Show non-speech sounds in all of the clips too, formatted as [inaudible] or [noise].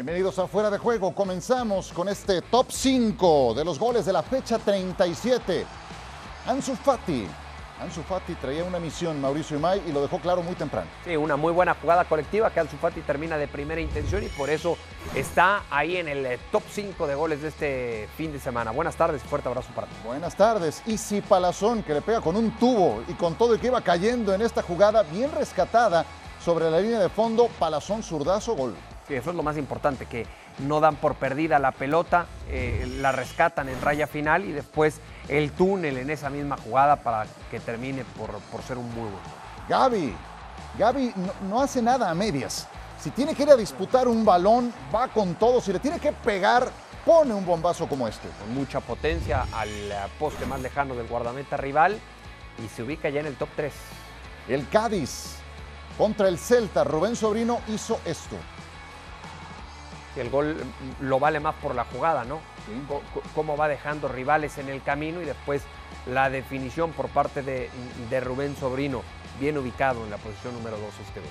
Bienvenidos a Fuera de Juego. Comenzamos con este top 5 de los goles de la fecha 37. Ansu Fati. Ansu Fati traía una misión, Mauricio Imay, y lo dejó claro muy temprano. Sí, una muy buena jugada colectiva que Ansu Fati termina de primera intención y por eso está ahí en el eh, top 5 de goles de este fin de semana. Buenas tardes fuerte abrazo para ti. Buenas tardes. Y si Palazón, que le pega con un tubo y con todo y que iba cayendo en esta jugada bien rescatada sobre la línea de fondo, Palazón zurdazo, gol. Eso es lo más importante, que no dan por perdida la pelota, eh, la rescatan en raya final y después el túnel en esa misma jugada para que termine por, por ser un muy buen. Gaby, Gaby no, no hace nada a medias. Si tiene que ir a disputar un balón, va con todo. Si le tiene que pegar, pone un bombazo como este. Con mucha potencia al eh, poste más lejano del guardameta rival y se ubica ya en el top 3. El Cádiz contra el Celta, Rubén Sobrino hizo esto. El gol lo vale más por la jugada, ¿no? Cómo va dejando rivales en el camino y después la definición por parte de, de Rubén Sobrino, bien ubicado en la posición número 2 este gol.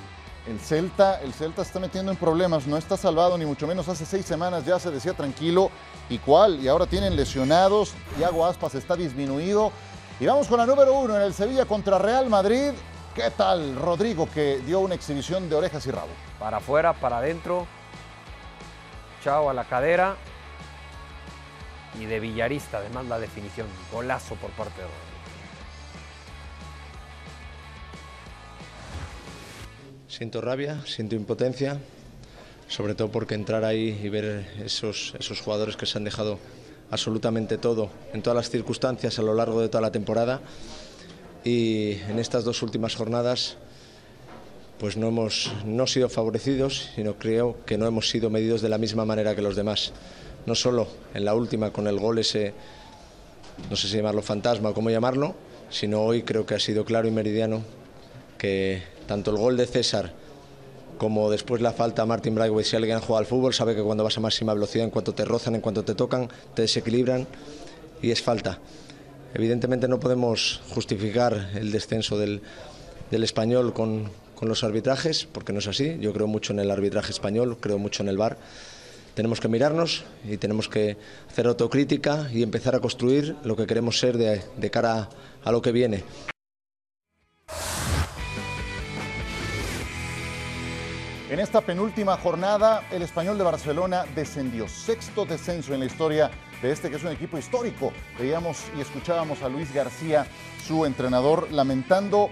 El Celta, el Celta está metiendo en problemas, no está salvado ni mucho menos. Hace seis semanas ya se decía tranquilo. ¿Y cuál? Y ahora tienen lesionados. Thiago Aspas está disminuido. Y vamos con la número uno en el Sevilla contra Real Madrid. ¿Qué tal Rodrigo que dio una exhibición de orejas y rabo? Para afuera, para adentro. Chao a la cadera. Y de Villarista, además la definición. Golazo por parte de Rodrigo. Siento rabia, siento impotencia, sobre todo porque entrar ahí y ver esos, esos jugadores que se han dejado absolutamente todo en todas las circunstancias a lo largo de toda la temporada y en estas dos últimas jornadas pues no hemos no sido favorecidos, sino creo que no hemos sido medidos de la misma manera que los demás. No solo en la última con el gol ese, no sé si llamarlo fantasma o cómo llamarlo, sino hoy creo que ha sido claro y meridiano que tanto el gol de César como después la falta a Martin Braithwaite, si alguien jugado al fútbol, sabe que cuando vas a máxima velocidad, en cuanto te rozan, en cuanto te tocan, te desequilibran y es falta. Evidentemente no podemos justificar el descenso del, del español con, con los arbitrajes, porque no es así. Yo creo mucho en el arbitraje español, creo mucho en el VAR. Tenemos que mirarnos y tenemos que hacer autocrítica y empezar a construir lo que queremos ser de, de cara a lo que viene. En esta penúltima jornada, el español de Barcelona descendió. Sexto descenso en la historia de este que es un equipo histórico. Veíamos y escuchábamos a Luis García, su entrenador, lamentando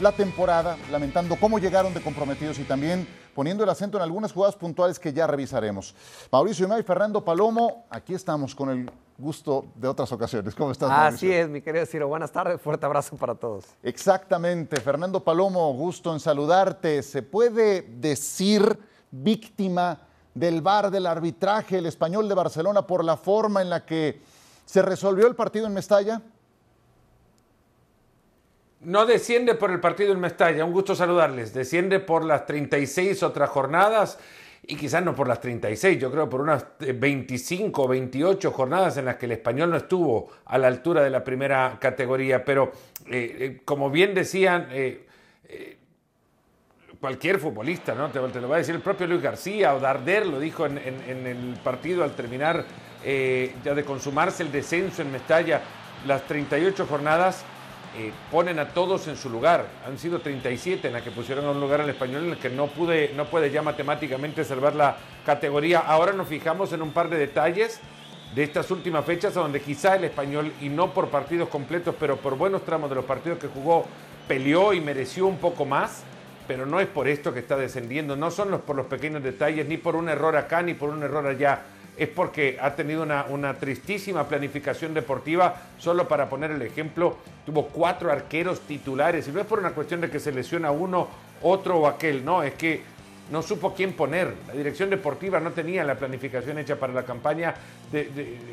la temporada, lamentando cómo llegaron de comprometidos y también poniendo el acento en algunas jugadas puntuales que ya revisaremos. Mauricio Imay, Fernando Palomo, aquí estamos con el gusto de otras ocasiones. ¿Cómo estás, Mauricio? Así es, mi querido Ciro. Buenas tardes, fuerte abrazo para todos. Exactamente, Fernando Palomo, gusto en saludarte. ¿Se puede decir víctima del VAR, del arbitraje, el español de Barcelona por la forma en la que se resolvió el partido en Mestalla? No desciende por el partido en Mestalla, un gusto saludarles. Desciende por las 36 otras jornadas y quizás no por las 36, yo creo por unas eh, 25 o 28 jornadas en las que el español no estuvo a la altura de la primera categoría. Pero eh, eh, como bien decían, eh, cualquier futbolista, ¿no? Te, lo va a decir el propio Luis García o Darder lo dijo en, el partido al terminar ya de consumarse el descenso en Mestalla, las 38 jornadas eh, ponen a todos en su lugar. Han sido 37 en las que pusieron a un lugar al español en el que no, pude, no puede ya matemáticamente salvar la categoría. Ahora nos fijamos en un par de detalles de estas últimas fechas donde quizá el español, y no por partidos completos, pero por buenos tramos de los partidos que jugó, peleó y mereció un poco más, pero no es por esto que está descendiendo, no son los, por los pequeños detalles, ni por un error acá, ni por un error allá, es porque ha tenido una, tristísima planificación deportiva, solo para poner el ejemplo, tuvo cuatro arqueros titulares, y no es por una cuestión de que se lesiona uno, otro o aquel, no, es que no supo quién poner. La dirección deportiva no tenía la planificación hecha para la campaña.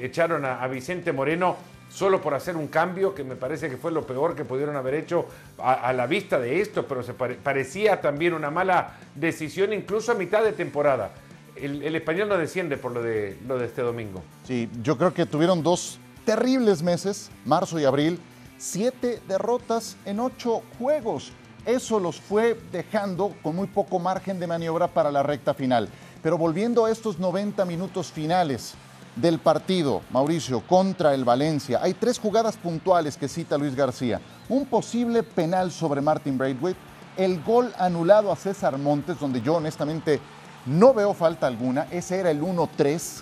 Echaron a, Vicente Moreno solo por hacer un cambio, que me parece que fue lo peor que pudieron haber hecho a, la vista de esto, pero se pare- parecía también una mala decisión incluso a mitad de temporada. El, español no desciende por lo de, lo de este domingo. Sí, yo creo que tuvieron dos terribles meses, marzo y abril, siete derrotas en ocho juegos. Eso los fue dejando con muy poco margen de maniobra para la recta final. Pero volviendo a estos 90 minutos finales del partido, Mauricio, contra el Valencia, hay tres jugadas puntuales que cita Luis García. Un posible penal sobre Martin Braithwaite, el gol anulado a César Montes, donde yo honestamente no veo falta alguna, ese era el 1-3,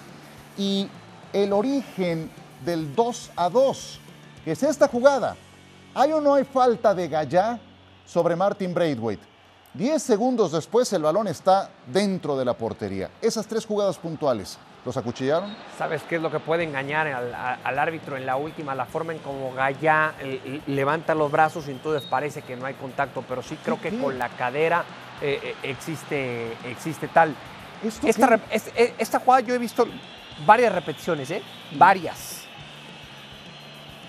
y el origen del 2 a 2, que es esta jugada. ¿Hay o no hay falta de Gallá sobre Martin Braithwaite? Diez segundos después el balón está dentro de la portería. Esas tres jugadas puntuales, ¿los acuchillaron? ¿Sabes qué es lo que puede engañar al, árbitro en la última? La forma en como Gallá levanta los brazos y entonces parece que no hay contacto, pero sí creo que con la cadera eh, eh, existe, existe tal. Esta, esta, jugada yo he visto varias repeticiones, ¿eh? Varias.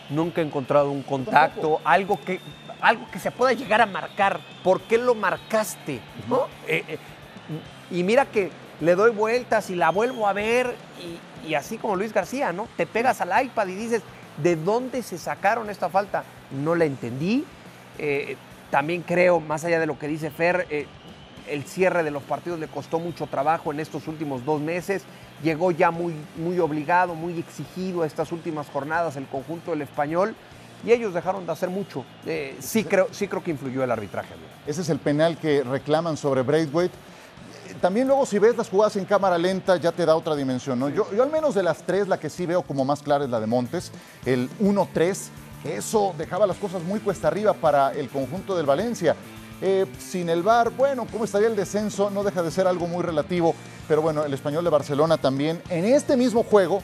Nunca he encontrado un contacto, algo que, algo que se pueda llegar a marcar. ¿Por qué lo marcaste? Eh, y mira que le doy vueltas y la vuelvo a ver y, así como Luis García, ¿no? Te pegas al iPad y dices, ¿de dónde se sacaron esta falta? No la entendí. también creo, más allá de lo que dice Fer, el cierre de los partidos le costó mucho trabajo en estos últimos dos meses. Llegó ya muy, muy obligado, muy exigido a estas últimas jornadas el conjunto del español y ellos dejaron de hacer mucho. Eh, sí, creo, sí creo que influyó el arbitraje. Ese es el penal que reclaman sobre Braithwaite. También luego si ves las jugadas en cámara lenta ya te da otra dimensión. ¿no? Yo, yo al menos de las tres la que sí veo como más clara es la de Montes, el 1-3, eso dejaba las cosas muy cuesta arriba para el conjunto del Valencia. Eh, sin el VAR, bueno, ¿cómo estaría el descenso? No deja de ser algo muy relativo, pero bueno, el español de Barcelona también en este mismo juego.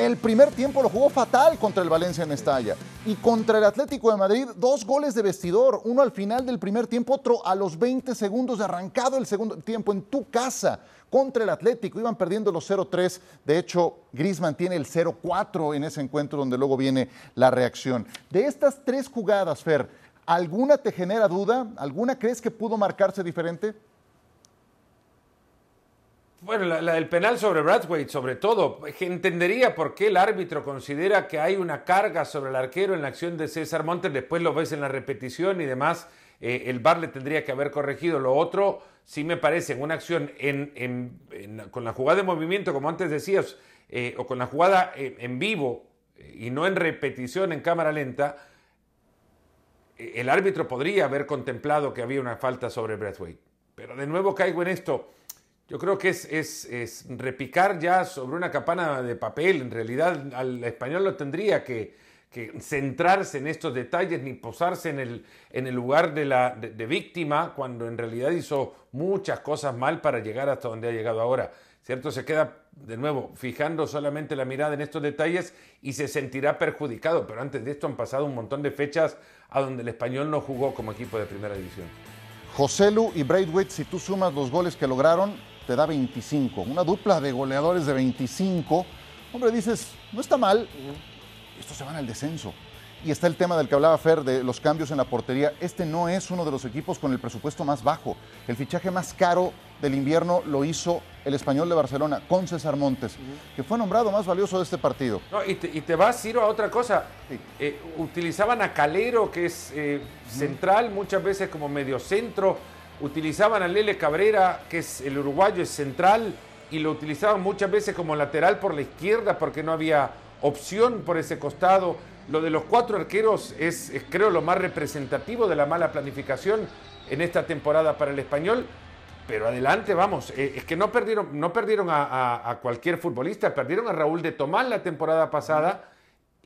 El primer tiempo lo jugó fatal contra el Valencia en Estalla. Y contra el Atlético de Madrid, dos goles de vestidor. Uno al final del primer tiempo, otro a los 20 segundos de arrancado el segundo tiempo en tu casa contra el Atlético. Iban perdiendo los 0-3. De hecho, Grisman tiene el 0-4 en ese encuentro donde luego viene la reacción. De estas tres jugadas, Fer, ¿Alguna te genera duda? ¿Alguna crees que pudo marcarse diferente? Bueno, la, del penal sobre Bradwaite, sobre todo, entendería por qué el árbitro considera que hay una carga sobre el arquero en la acción de César Montes, después lo ves en la repetición y demás, eh, el VAR le tendría que haber corregido. Lo otro, sí me parece, en una acción con la jugada de movimiento, como antes decías, eh, o con la jugada eh, en vivo y no en repetición en cámara lenta, el árbitro podría haber contemplado que había una falta sobre Braithwaite. Pero de nuevo caigo en esto. Yo creo que es, repicar ya sobre una campana de papel. En realidad al español no tendría que, centrarse en estos detalles ni posarse en el, en el lugar de, la, de víctima cuando en realidad hizo muchas cosas mal para llegar hasta donde ha llegado ahora. ¿Cierto? Se queda de nuevo fijando solamente la mirada en estos detalles y se sentirá perjudicado. Pero antes de esto han pasado un montón de fechas a donde el español no jugó como equipo de primera división. Joselu y Braithwaite, si tú sumas los goles que lograron, te da 25. Una dupla de goleadores de 25. Hombre, dices, no está mal. Estos se van al descenso. Y está el tema del que hablaba Fer, de los cambios en la portería. Este no es uno de los equipos con el presupuesto más bajo. El fichaje más caro del invierno lo hizo el español de Barcelona con César Montes, que fue nombrado más valioso de este partido. y, te, vas, Ciro, a otra cosa. Eh, utilizaban a Calero, que es eh, central, muchas veces como mediocentro. Utilizaban a Lele Cabrera, que es el uruguayo, es central. Y lo utilizaban muchas veces como lateral por la izquierda porque no había opción por ese costado. Lo de los cuatro arqueros es, creo, lo más representativo de la mala planificación en esta temporada para el español. Pero adelante, vamos, eh, es que no perdieron, no perdieron a, cualquier futbolista, perdieron a Raúl de Tomás la temporada pasada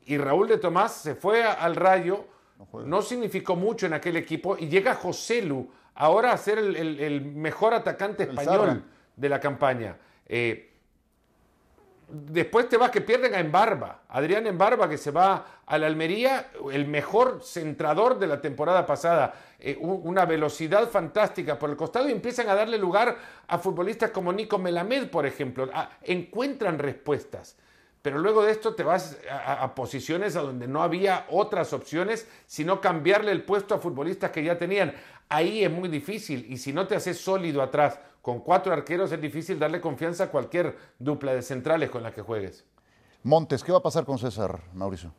y Raúl de Tomás se fue al Rayo, no, significó mucho en aquel equipo y llega José Lu ahora a ser el, mejor atacante español de la campaña. Eh, después te vas que pierden a Embarba, Adrián Embarba que se va a la Almería, el mejor centrador de la temporada pasada, eh, una velocidad fantástica por el costado y empiezan a darle lugar a futbolistas como Nico Melamed, por ejemplo, encuentran respuestas. Pero luego de esto te vas a, posiciones a donde no había otras opciones, sino cambiarle el puesto a futbolistas que ya tenían. Ahí es muy difícil y si no te haces sólido atrás con cuatro arqueros es difícil darle confianza a cualquier dupla de centrales con la que juegues. Montes, ¿qué va a pasar con César, Mauricio?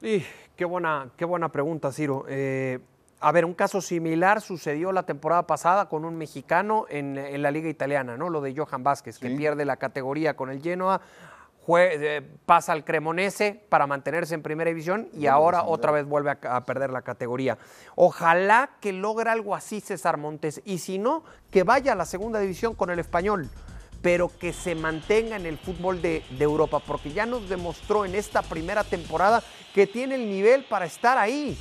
qué, buena, qué buena pregunta, Ciro. Eh, A ver, un caso similar sucedió la temporada pasada con un mexicano en, la liga italiana, ¿no? Lo de Johan Vázquez, que pierde la categoría con el Genoa, eh, pasa al Cremonese para mantenerse en primera división y ahora otra vez vuelve a, perder la categoría. Ojalá que logre algo así César Montes y si no, que vaya a la segunda división con el español pero que se mantenga en el fútbol de, Europa, porque ya nos demostró en esta primera temporada que tiene el nivel para estar ahí.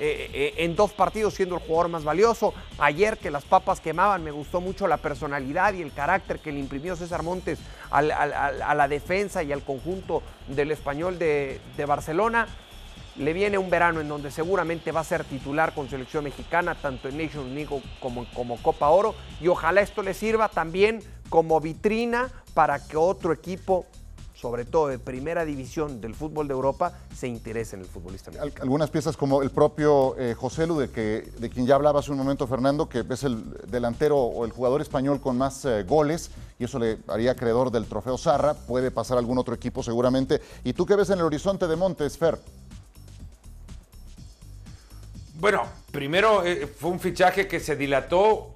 Eh, eh, en dos partidos siendo el jugador más valioso. Ayer que las papas quemaban, me gustó mucho la personalidad y el carácter que le imprimió César Montes a la defensa y al conjunto del español de, Barcelona. Le viene un verano en donde seguramente va a ser titular con selección mexicana, tanto en Nations League como, como Copa Oro. Y ojalá esto le sirva también como vitrina para que otro equipo sobre todo de primera división del fútbol de Europa, se interese en el futbolista. Algunas piezas como el propio eh, José Lu, de, que, de quien ya hablaba hace un momento Fernando, que es el delantero o el jugador español con más eh, goles, y eso le haría acreedor del trofeo Zarra, puede pasar a algún otro equipo seguramente. ¿Y tú qué ves en el horizonte de Montes, Fer? Bueno, primero eh, fue un fichaje que se dilató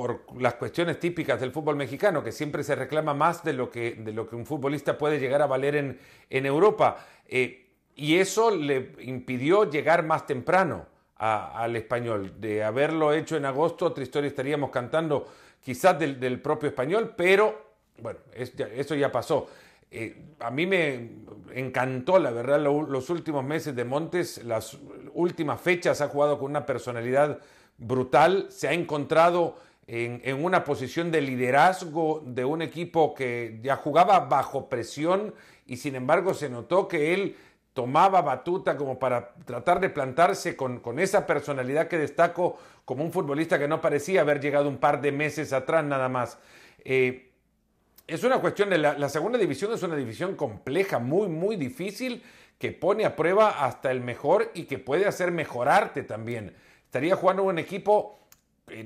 por las cuestiones típicas del fútbol mexicano, que siempre se reclama más de lo que, de lo que un futbolista puede llegar a valer en, en Europa. Eh, y eso le impidió llegar más temprano al español. De haberlo hecho en agosto, otra historia estaríamos cantando quizás del, propio español, pero bueno, eso ya pasó. Eh, a mí me encantó, la verdad, los últimos meses de Montes, las últimas fechas ha jugado con una personalidad brutal, se ha encontrado en, una posición de liderazgo de un equipo que ya jugaba bajo presión y sin embargo se notó que él tomaba batuta como para tratar de plantarse con, esa personalidad que destaco como un futbolista que no parecía haber llegado un par de meses atrás nada más. Eh, es una cuestión de la, la, segunda división, es una división compleja, muy, muy difícil, que pone a prueba hasta el mejor y que puede hacer mejorarte también. Estaría jugando un equipo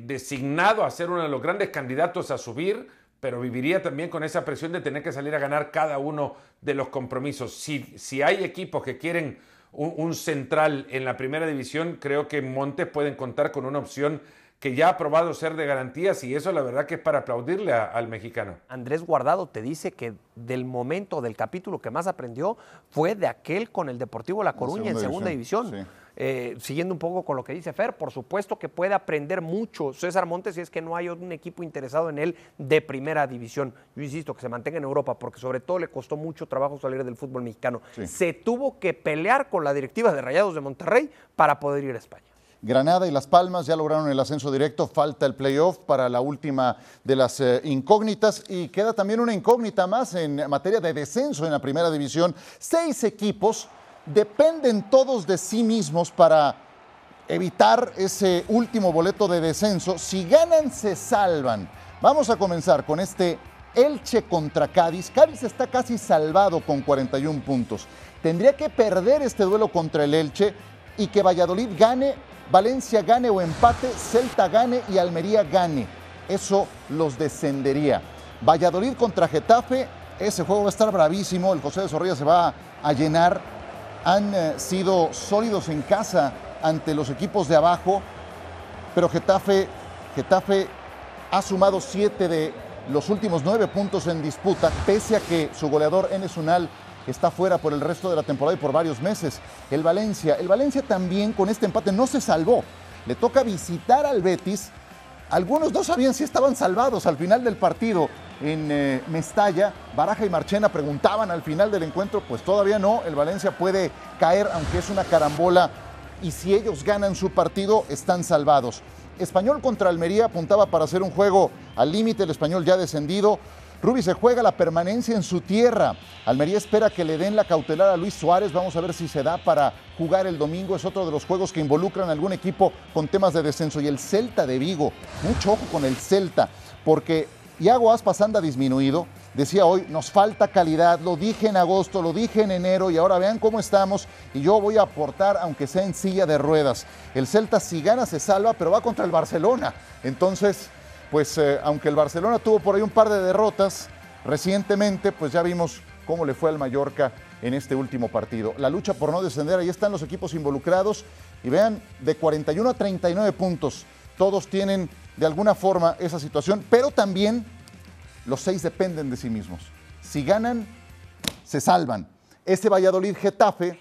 designado a ser uno de los grandes candidatos a subir, pero viviría también con esa presión de tener que salir a ganar cada uno de los compromisos. Si, si hay equipos que quieren un, central en la primera división, creo que Montes pueden contar con una opción que ya ha probado ser de garantías y eso la verdad que es para aplaudirle al mexicano. Andrés Guardado te dice que del momento, del capítulo que más aprendió fue de aquel con el Deportivo La Coruña en segunda división. Eh, siguiendo un poco con lo que dice Fer, por supuesto que puede aprender mucho César Montes si es que no hay un equipo interesado en él de primera división. Yo insisto, que se mantenga en Europa, porque sobre todo le costó mucho trabajo salir del fútbol mexicano. Se tuvo que pelear con la directiva de Rayados de Monterrey para poder ir a España. Granada y Las Palmas ya lograron el ascenso directo, falta el playoff para la última de las eh, incógnitas y queda también una incógnita más en materia de descenso en la primera división. Seis equipos dependen todos de sí mismos para evitar ese último boleto de descenso. Si ganan, se salvan. Vamos a comenzar con este Elche contra Cádiz. Cádiz está casi salvado con 41 puntos. Tendría que perder este duelo contra el Elche y que Valladolid gane, Valencia gane o empate, Celta gane y Almería gane. Eso los descendería. Valladolid contra Getafe, ese juego va a estar bravísimo. El José de Zorrilla se va a llenar han eh, sido sólidos en casa ante los equipos de abajo, pero Getafe, Getafe ha sumado siete de los últimos nueve puntos en disputa, pese a que su goleador Enes Unal está fuera por el resto de la temporada y por varios meses. El Valencia, el Valencia también con este empate no se salvó. Le toca visitar al Betis. Algunos no sabían si estaban salvados al final del partido en eh, Mestalla. Baraja y Marchena preguntaban al final del encuentro, pues todavía no, el Valencia puede caer, aunque es una carambola, y si ellos ganan su partido, están salvados. Español contra Almería apuntaba para hacer un juego al límite, el español ya descendido. Rubi se juega la permanencia en su tierra. Almería espera que le den la cautelar a Luis Suárez. Vamos a ver si se da para jugar el domingo. Es otro de los juegos que involucran a algún equipo con temas de descenso. Y el Celta de Vigo. Mucho ojo con el Celta, porque Iago Aspas anda disminuido. Decía hoy, nos falta calidad, lo dije en agosto, lo dije en enero y ahora vean cómo estamos y yo voy a aportar aunque sea en silla de ruedas. El Celta si gana se salva, pero va contra el Barcelona. Entonces, pues eh, aunque el Barcelona tuvo por ahí un par de derrotas recientemente, pues ya vimos cómo le fue al Mallorca en este último partido. La lucha por no descender, ahí están los equipos involucrados y vean, de 41 a 39 puntos, todos tienen de alguna forma esa situación, pero también los seis dependen de sí mismos. Si ganan, se salvan. Ese Valladolid Getafe,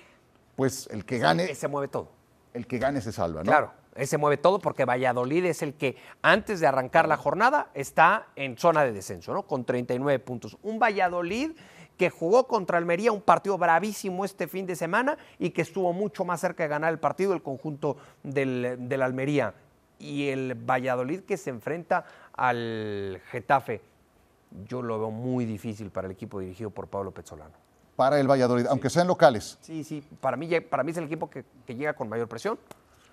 pues el que gane... Se mueve todo. El que gane se salva, ¿no? Claro, ese mueve todo porque Valladolid es el que antes de arrancar la jornada está en zona de descenso, ¿no? Con 39 puntos. Un Valladolid que jugó contra Almería un partido bravísimo este fin de semana y que estuvo mucho más cerca de ganar el partido el conjunto del, del Almería. Y el Valladolid que se enfrenta al Getafe, yo lo veo muy difícil para el equipo dirigido por Pablo Pezzolano. Para el Valladolid, aunque sean locales. Sí, sí, para mí, para mí es el equipo que, que llega con mayor presión.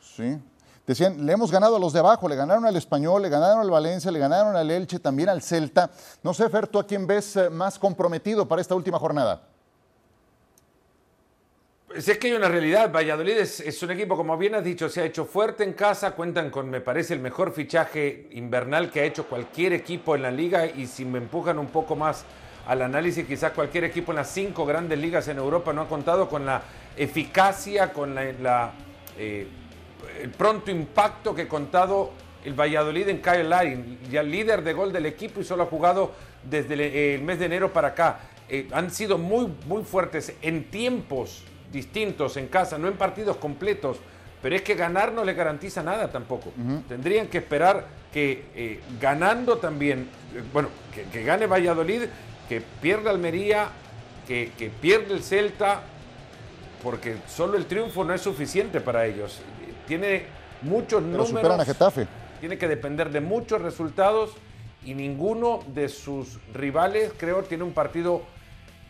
Sí. Decían, le hemos ganado a los de abajo, le ganaron al Español, le ganaron al Valencia, le ganaron al Elche, también al Celta. No sé, Fer, ¿tú a quién ves eh, más comprometido para esta última jornada? Pues es que hay una realidad. Valladolid es, un equipo, como bien has dicho, se ha hecho fuerte en casa. Cuentan con, me parece, el mejor fichaje invernal que ha hecho cualquier equipo en la liga. Y si me empujan un poco más al análisis, quizás cualquier equipo en las cinco grandes ligas en Europa no ha contado con la eficacia, con la, eh, el pronto impacto que ha contado el Valladolid en Kyle Larin, ya líder de gol del equipo y solo ha jugado desde el mes de enero para acá. Eh, han sido muy, muy fuertes en tiempos distintos en casa, no en partidos completos, pero es que ganar no le garantiza nada tampoco. Tendrían que esperar que eh, ganando también, eh, bueno, que, gane Valladolid, que pierda Almería, que, que pierda el Celta, porque solo el triunfo no es suficiente para ellos tiene muchos Pero números. a Getafe. Tiene que depender de muchos resultados y ninguno de sus rivales, creo, tiene un partido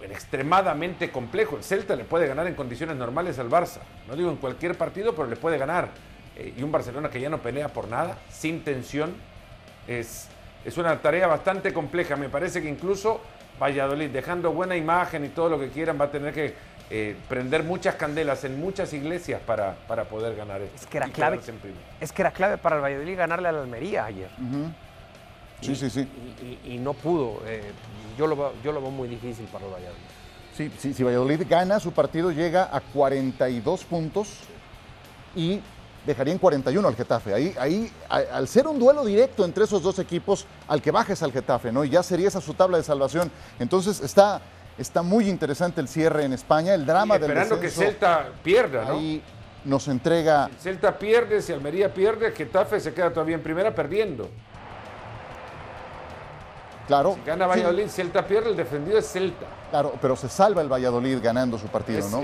extremadamente complejo. El Celta le puede ganar en condiciones normales al Barça. No digo en cualquier partido, pero le puede ganar. Eh, y un Barcelona que ya no pelea por nada, sin tensión, es, es una tarea bastante compleja. Me parece que incluso Valladolid, dejando buena imagen y todo lo que quieran, va a tener que eh, prender muchas candelas en muchas iglesias para, para poder ganar esto. Es que era clave. Es que era clave para el Valladolid ganarle a la Almería ayer. Sí, sí, sí. Y, no pudo. Eh, yo, lo veo, yo lo veo muy difícil para el Valladolid. Sí, sí, si Valladolid gana, su partido llega a 42 puntos y dejaría en 41 al Getafe. Ahí, ahí, al ser un duelo directo entre esos dos equipos, al que bajes al Getafe, ¿no? Y ya sería esa su tabla de salvación. Entonces está Está muy interesante el cierre en España, el drama del Esperando que Celta pierda, ¿no? Ahí nos entrega... Si Celta pierde, si Almería pierde, Getafe se queda todavía en primera perdiendo. Claro. Si gana Valladolid, Celta pierde, el defendido es Celta. Claro, pero se salva el Valladolid ganando su partido, ¿no?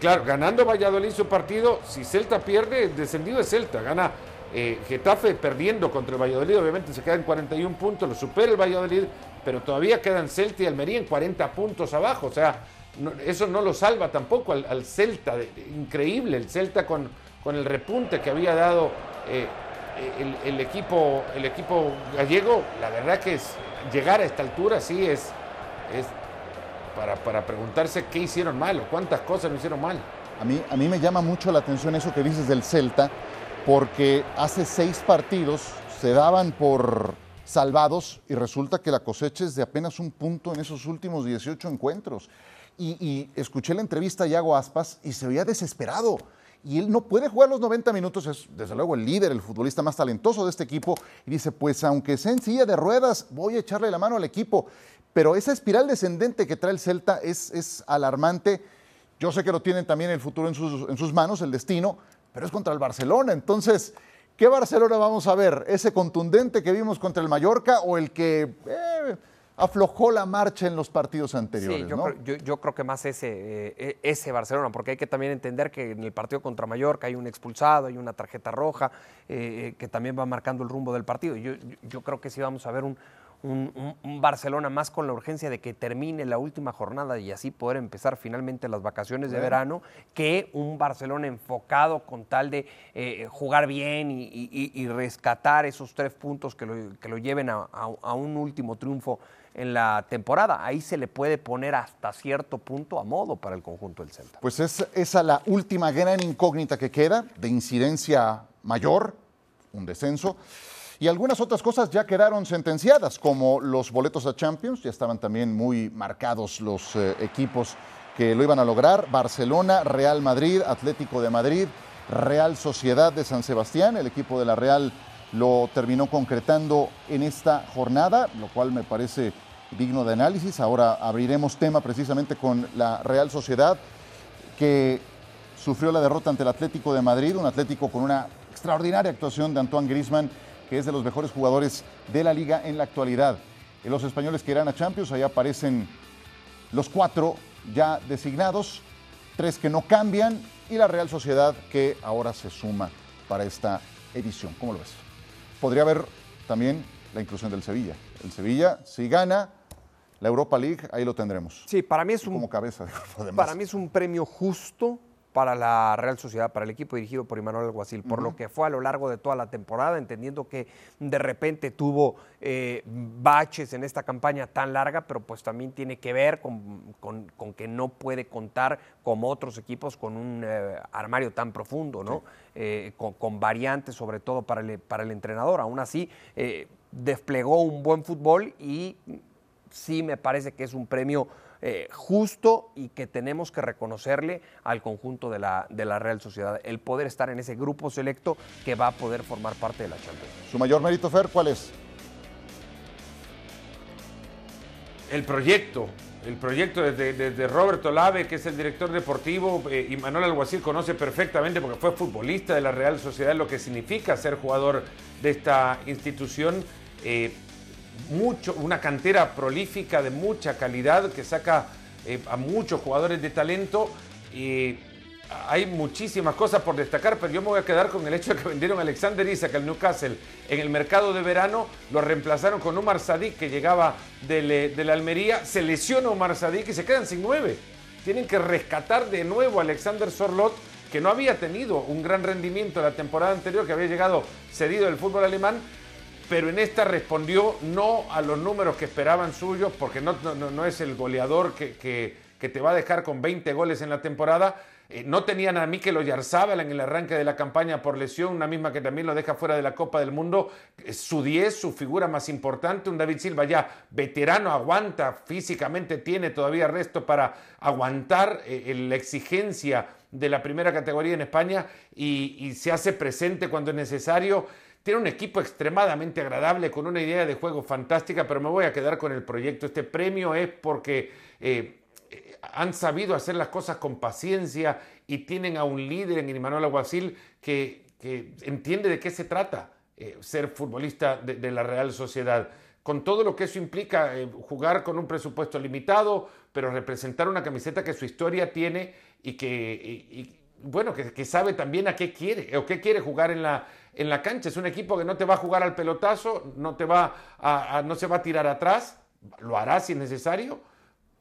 Claro, ganando Valladolid su partido, si Celta pierde, el descendido es Celta. Gana eh, Getafe perdiendo contra el Valladolid, obviamente se queda en 41 puntos, lo supera el Valladolid, pero todavía quedan Celta y Almería en 40 puntos abajo. O sea, eso no lo salva tampoco al, Celta. increíble el Celta con, con, el repunte que había dado eh, el, equipo, el equipo gallego. La verdad que es llegar a esta altura sí es, es para, para preguntarse qué hicieron mal o cuántas cosas no hicieron mal. A mí, a mí me llama mucho la atención eso que dices del Celta, porque hace seis partidos se daban por salvados y resulta que la cosecha es de apenas un punto en esos últimos 18 encuentros. Y, escuché la entrevista a Iago Aspas y se veía desesperado. Y él no puede jugar los 90 minutos, es desde luego el líder, el futbolista más talentoso de este equipo. Y dice, pues aunque sea en silla de ruedas, voy a echarle la mano al equipo. Pero esa espiral descendente que trae el Celta es, es alarmante. Yo sé que lo tienen también el futuro en sus, en sus manos, el destino, pero es contra el Barcelona. Entonces, ¿Qué Barcelona vamos a ver? ¿Ese contundente que vimos contra el Mallorca o el que eh, aflojó la marcha en los partidos anteriores? Sí, yo, creo, que más ese, eh, ese Barcelona, porque hay que también entender que en el partido contra Mallorca hay un expulsado, hay una tarjeta roja, eh, que también va marcando el rumbo del partido. Yo, yo creo que sí vamos a ver un, un, Barcelona más con la urgencia de que termine la última jornada y así poder empezar finalmente las vacaciones de verano, que un Barcelona enfocado con tal de eh, jugar bien y, rescatar esos tres puntos que lo, que lo lleven a, un último triunfo en la temporada. Ahí se le puede poner hasta cierto punto a modo para el conjunto del Celta. Pues es esa la última gran incógnita que queda de incidencia mayor, un descenso. Y algunas otras cosas ya quedaron sentenciadas, como los boletos a Champions, ya estaban también muy marcados los eh, equipos que lo iban a lograr. Barcelona, Real Madrid, Atlético de Madrid, Real Sociedad de San Sebastián, el equipo de la Real lo terminó concretando en esta jornada, lo cual me parece digno de análisis. Ahora abriremos tema precisamente con la Real Sociedad, que sufrió la derrota ante el Atlético de Madrid, un Atlético con una extraordinaria actuación de Antoine Grisman, que es de los mejores jugadores de la liga en la actualidad. Los españoles que irán a Champions, ahí aparecen los cuatro ya designados, tres que no cambian y la Real Sociedad que ahora se suma para esta edición. ¿Cómo lo ves? Podría haber también la inclusión del Sevilla. El Sevilla, si gana la Europa League, ahí lo tendremos. Sí, para mí es un, como cabeza. Para mí es un premio justo para la Real Sociedad, para el equipo dirigido por Imanuel Alguacil, por lo que fue a lo largo de toda la temporada, entendiendo que de repente tuvo eh, baches en esta campaña tan larga, pero pues también tiene que ver con, que no puede contar como otros equipos con un eh, armario tan profundo, ¿no? Eh, con, variantes sobre todo para el, para el entrenador. Aún así, desplegó un buen fútbol y sí me parece que es un premio eh, justo y que tenemos que reconocerle al conjunto de la, de la Real Sociedad, el poder estar en ese grupo selecto que va a poder formar parte de la Champions. ¿Su mayor mérito, Fer, cuál es? El proyecto, el proyecto desde, Roberto Lave, que es el director deportivo, eh, y Manuel Alguacil conoce perfectamente porque fue futbolista de la Real Sociedad, lo que significa ser jugador de esta institución. Eh, mucho, una cantera prolífica de mucha calidad que saca eh, a muchos jugadores de talento. Y hay muchísimas cosas por destacar, pero yo me voy a quedar con el hecho de que vendieron a Alexander Isaac al Newcastle en el mercado de verano, lo reemplazaron con Omar Sadik que llegaba de, la Almería, se lesiona Omar Sadik y se quedan sin nueve. Tienen que rescatar de nuevo a Alexander Sorlot, que no había tenido un gran rendimiento la temporada anterior, que había llegado cedido del fútbol alemán, pero en esta respondió no a los números que esperaban suyos, porque no, es el goleador que, te va a dejar con 20 goles en la temporada. Eh, no tenían a Mikel Oyarzábal en el arranque de la campaña por lesión, una misma que también lo deja fuera de la Copa del Mundo. su 10, su figura más importante, un David Silva ya veterano, aguanta, físicamente tiene todavía resto para aguantar eh, la exigencia de la primera categoría en España y se hace presente cuando es necesario. Tiene un equipo extremadamente agradable, con una idea de juego fantástica, pero me voy a quedar con el proyecto. Este premio es porque eh, han sabido hacer las cosas con paciencia y tienen a un líder en Imanuel Aguacil que, que entiende de qué se trata eh, ser futbolista de, la Real Sociedad. Con todo lo que eso implica, eh, jugar con un presupuesto limitado, pero representar una camiseta que su historia tiene y que, bueno, que, sabe también a qué quiere o qué quiere jugar en la, en la cancha. Es un equipo que no te va a jugar al pelotazo, no, te va no se va a tirar atrás, lo hará si es necesario,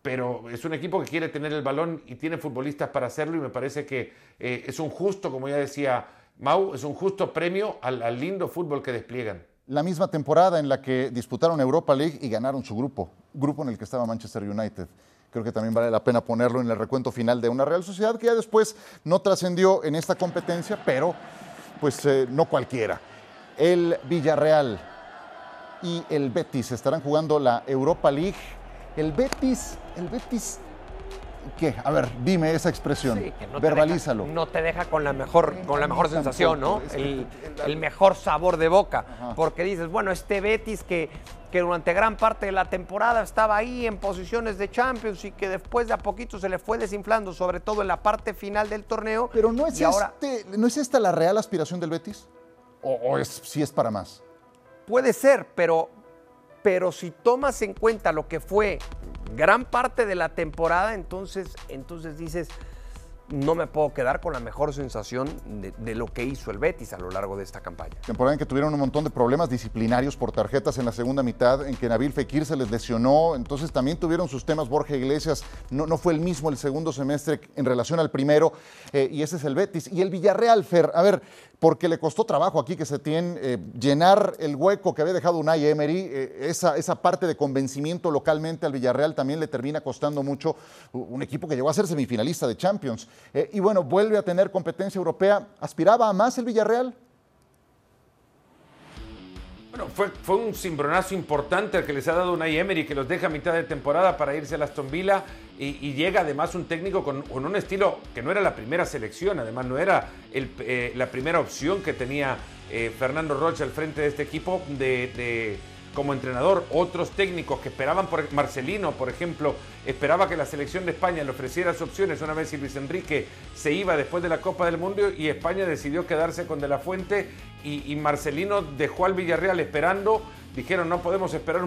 pero es un equipo que quiere tener el balón y tiene futbolistas para hacerlo y me parece que eh, es un justo, como ya decía Mau, es un justo premio al lindo fútbol que despliegan. La misma temporada en la que disputaron Europa League y ganaron su grupo, grupo en el que estaba Manchester United creo que también vale la pena ponerlo en el recuento final de una Real Sociedad que ya después no trascendió en esta competencia, pero pues eh, no cualquiera. El Villarreal y el Betis estarán jugando la Europa League. El Betis, el Betis ¿Qué? A ver, dime esa expresión. Verbalízalo. no te deja con la mejor, con la mejor sensación, ¿no? El, mejor sabor de boca. Porque dices, bueno, este Betis que, que durante gran parte de la temporada estaba ahí en posiciones de Champions y que después de a poquito se le fue desinflando, sobre todo en la parte final del torneo. Pero no es, este, ¿no es esta la real aspiración del Betis? ¿O, es, si es para más? Puede ser, pero, pero si tomas en cuenta lo que fue gran parte de la temporada, entonces, entonces dices, no me puedo quedar con la mejor sensación de, lo que hizo el Betis a lo largo de esta campaña. Temporada en que tuvieron un montón de problemas disciplinarios por tarjetas en la segunda mitad, en que Nabil Fekir se les lesionó, entonces también tuvieron sus temas Borja Iglesias, no, no fue el mismo el segundo semestre en relación al primero, eh, y ese es el Betis. Y el Villarreal, Fer, a ver, porque le costó trabajo aquí que se tiene eh, llenar el hueco que había dejado Unai Emery, eh, esa, esa parte de convencimiento localmente al Villarreal también le termina costando mucho, un equipo que llegó a ser semifinalista de Champions. Eh, y bueno, vuelve a tener competencia europea. ¿Aspiraba a más el Villarreal? Bueno, fue, fue un cimbronazo importante el que les ha dado una Emery que los deja a mitad de temporada para irse a Aston Villa y, llega además un técnico con, un estilo que no era la primera selección, además no era eh, la primera opción que tenía eh, Fernando Rocha al frente de este equipo de como entrenador, otros técnicos que esperaban, por Marcelino, por ejemplo, esperaba que la selección de España le ofreciera sus opciones una vez si Luis Enrique se iba después de la Copa del Mundo y España decidió quedarse con De La Fuente y, Marcelino dejó al Villarreal esperando. Dijeron, no podemos esperar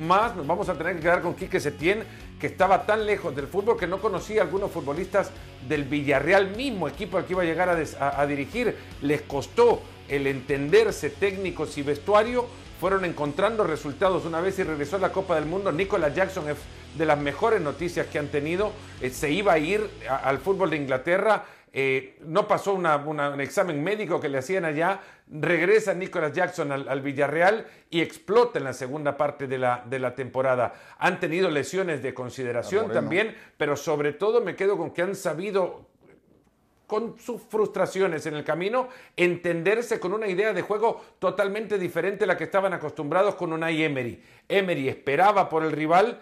más, nos vamos a tener que quedar con Quique Setién, que estaba tan lejos del fútbol que no conocía a algunos futbolistas del Villarreal mismo, equipo al que iba a llegar a dirigir. Les costó el entenderse técnicos y vestuario fueron encontrando resultados una vez y regresó a la Copa del Mundo. Nicolas Jackson es de las mejores noticias que han tenido. Eh, se iba a ir al fútbol de Inglaterra. Eh, no pasó un examen médico que le hacían allá. Regresa Nicolas Jackson al, Villarreal y explota en la segunda parte de la, de la temporada. Han tenido lesiones de consideración también, pero sobre todo me quedo con que han sabido con sus frustraciones en el camino, entenderse con una idea de juego totalmente diferente a la que estaban acostumbrados con Unai Emery. Emery esperaba por el rival,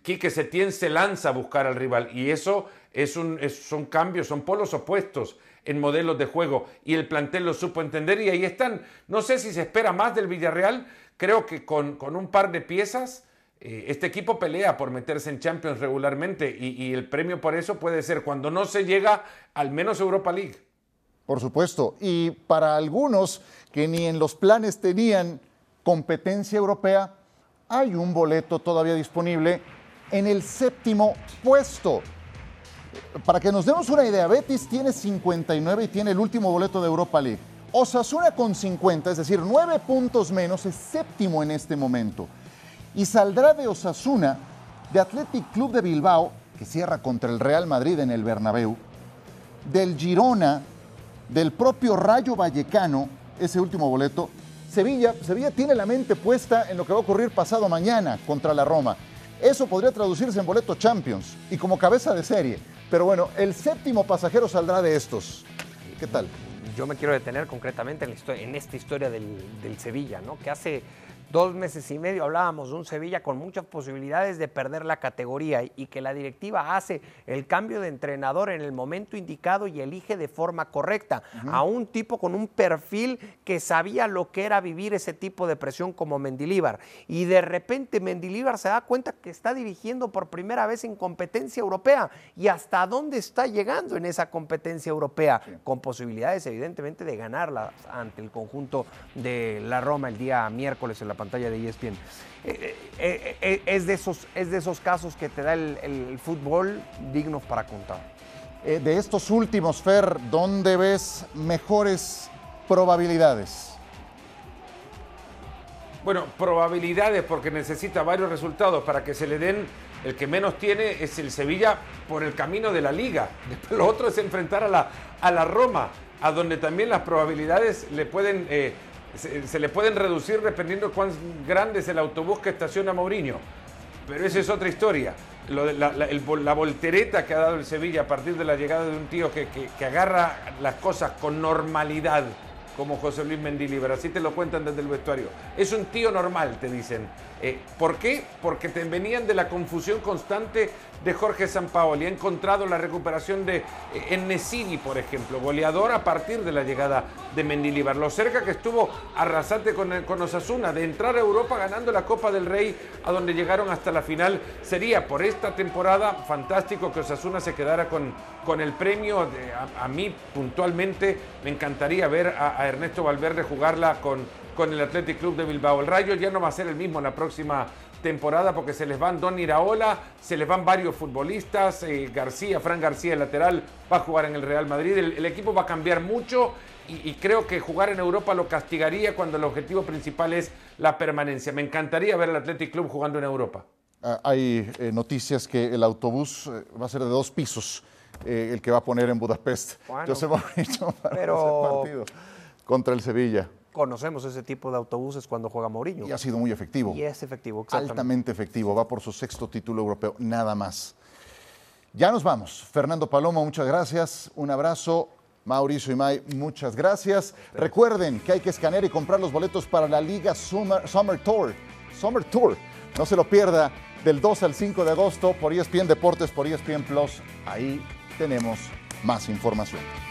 Quique Setién se lanza a buscar al rival y eso es un, son cambios, son polos opuestos en modelos de juego y el plantel lo supo entender y ahí están. No sé si se espera más del Villarreal, creo que con, con un par de piezas este equipo pelea por meterse en Champions regularmente y, el premio por eso puede ser cuando no se llega al menos Europa League. Por supuesto. Y para algunos que ni en los planes tenían competencia europea, hay un boleto todavía disponible en el séptimo puesto. Para que nos demos una idea, Betis tiene 59 y tiene el último boleto de Europa League. Osasuna con 50, es decir, 9 puntos menos, es séptimo en este momento y saldrá de Osasuna, de Athletic Club de Bilbao, que cierra contra el Real Madrid en el Bernabéu, del Girona, del propio Rayo Vallecano, ese último boleto. Sevilla, Sevilla tiene la mente puesta en lo que va a ocurrir pasado mañana contra la Roma. Eso podría traducirse en boleto Champions y como cabeza de serie. Pero bueno, el séptimo pasajero saldrá de estos. ¿Qué tal? Yo me quiero detener concretamente en, esta historia del, del Sevilla, ¿no? Que hace dos meses y medio hablábamos de un Sevilla con muchas posibilidades de perder la categoría y que la directiva hace el cambio de entrenador en el momento indicado y elige de forma correcta a un tipo con un perfil que sabía lo que era vivir ese tipo de presión como Mendilíbar. Y de repente Mendilíbar se da cuenta que está dirigiendo por primera vez en competencia europea. Y hasta dónde está llegando en esa competencia europea, con posibilidades evidentemente de ganarla ante el conjunto de la Roma el día miércoles en la pantalla de ESPN. Eh, eh, eh, es, de esos, es de esos casos que te da el, fútbol dignos para contar. de estos últimos, Fer, ¿dónde ves mejores probabilidades? Bueno, probabilidades porque necesita varios resultados para que se le den. El que menos tiene es el Sevilla por el camino de la liga. [laughs] lo otro es enfrentar a la, a la Roma, a donde también las probabilidades le pueden se, le pueden reducir dependiendo de cuán grande es el autobús que estaciona Mourinho. Pero esa es otra historia. la, voltereta que ha dado el Sevilla a partir de la llegada de un tío que, que agarra las cosas con normalidad, como José Luis Mendilibar, así te lo cuentan desde el vestuario. Es un tío normal, te dicen. Eh, ¿Por qué? Porque te venían de la confusión constante de Jorge Sampaoli. Ha encontrado la recuperación de eh, por ejemplo, goleador a partir de la llegada de Mendilibar. Lo cerca que estuvo arrasante con, con Osasuna, de entrar a Europa ganando la Copa del Rey, a donde llegaron hasta la final. Sería por esta temporada fantástico que Osasuna se quedara con, con el premio. a, mí, puntualmente, me encantaría ver a Ernesto Valverde jugarla con con el Athletic Club de Bilbao. El Rayo ya no va a ser el mismo en la próxima temporada porque se les van Don Iraola, se les van varios futbolistas, eh, García, Fran García, el lateral, va a jugar en el Real Madrid. El, equipo va a cambiar mucho y, creo que jugar en Europa lo castigaría cuando el objetivo principal es la permanencia. Me encantaría ver al Athletic Club jugando en Europa. Ah, hay eh, noticias que el autobús eh, va a ser de dos pisos, el que va a poner en Budapest. Bueno, [laughs] para pero... partido contra el Sevilla conocemos ese tipo de autobuses cuando juega Mourinho. Y ha sido muy efectivo. Y es efectivo, Altamente efectivo, va por su sexto título europeo, nada más. Ya nos vamos. Fernando Palomo, muchas gracias, un abrazo. Mauricio y May, muchas gracias. Recuerden que hay que escanear y comprar los boletos para la Liga Summer, Summer Tour. Summer Tour. No se lo pierda del 2 al 5 de agosto por ESPN Deportes, por ESPN Plus. Ahí tenemos más información.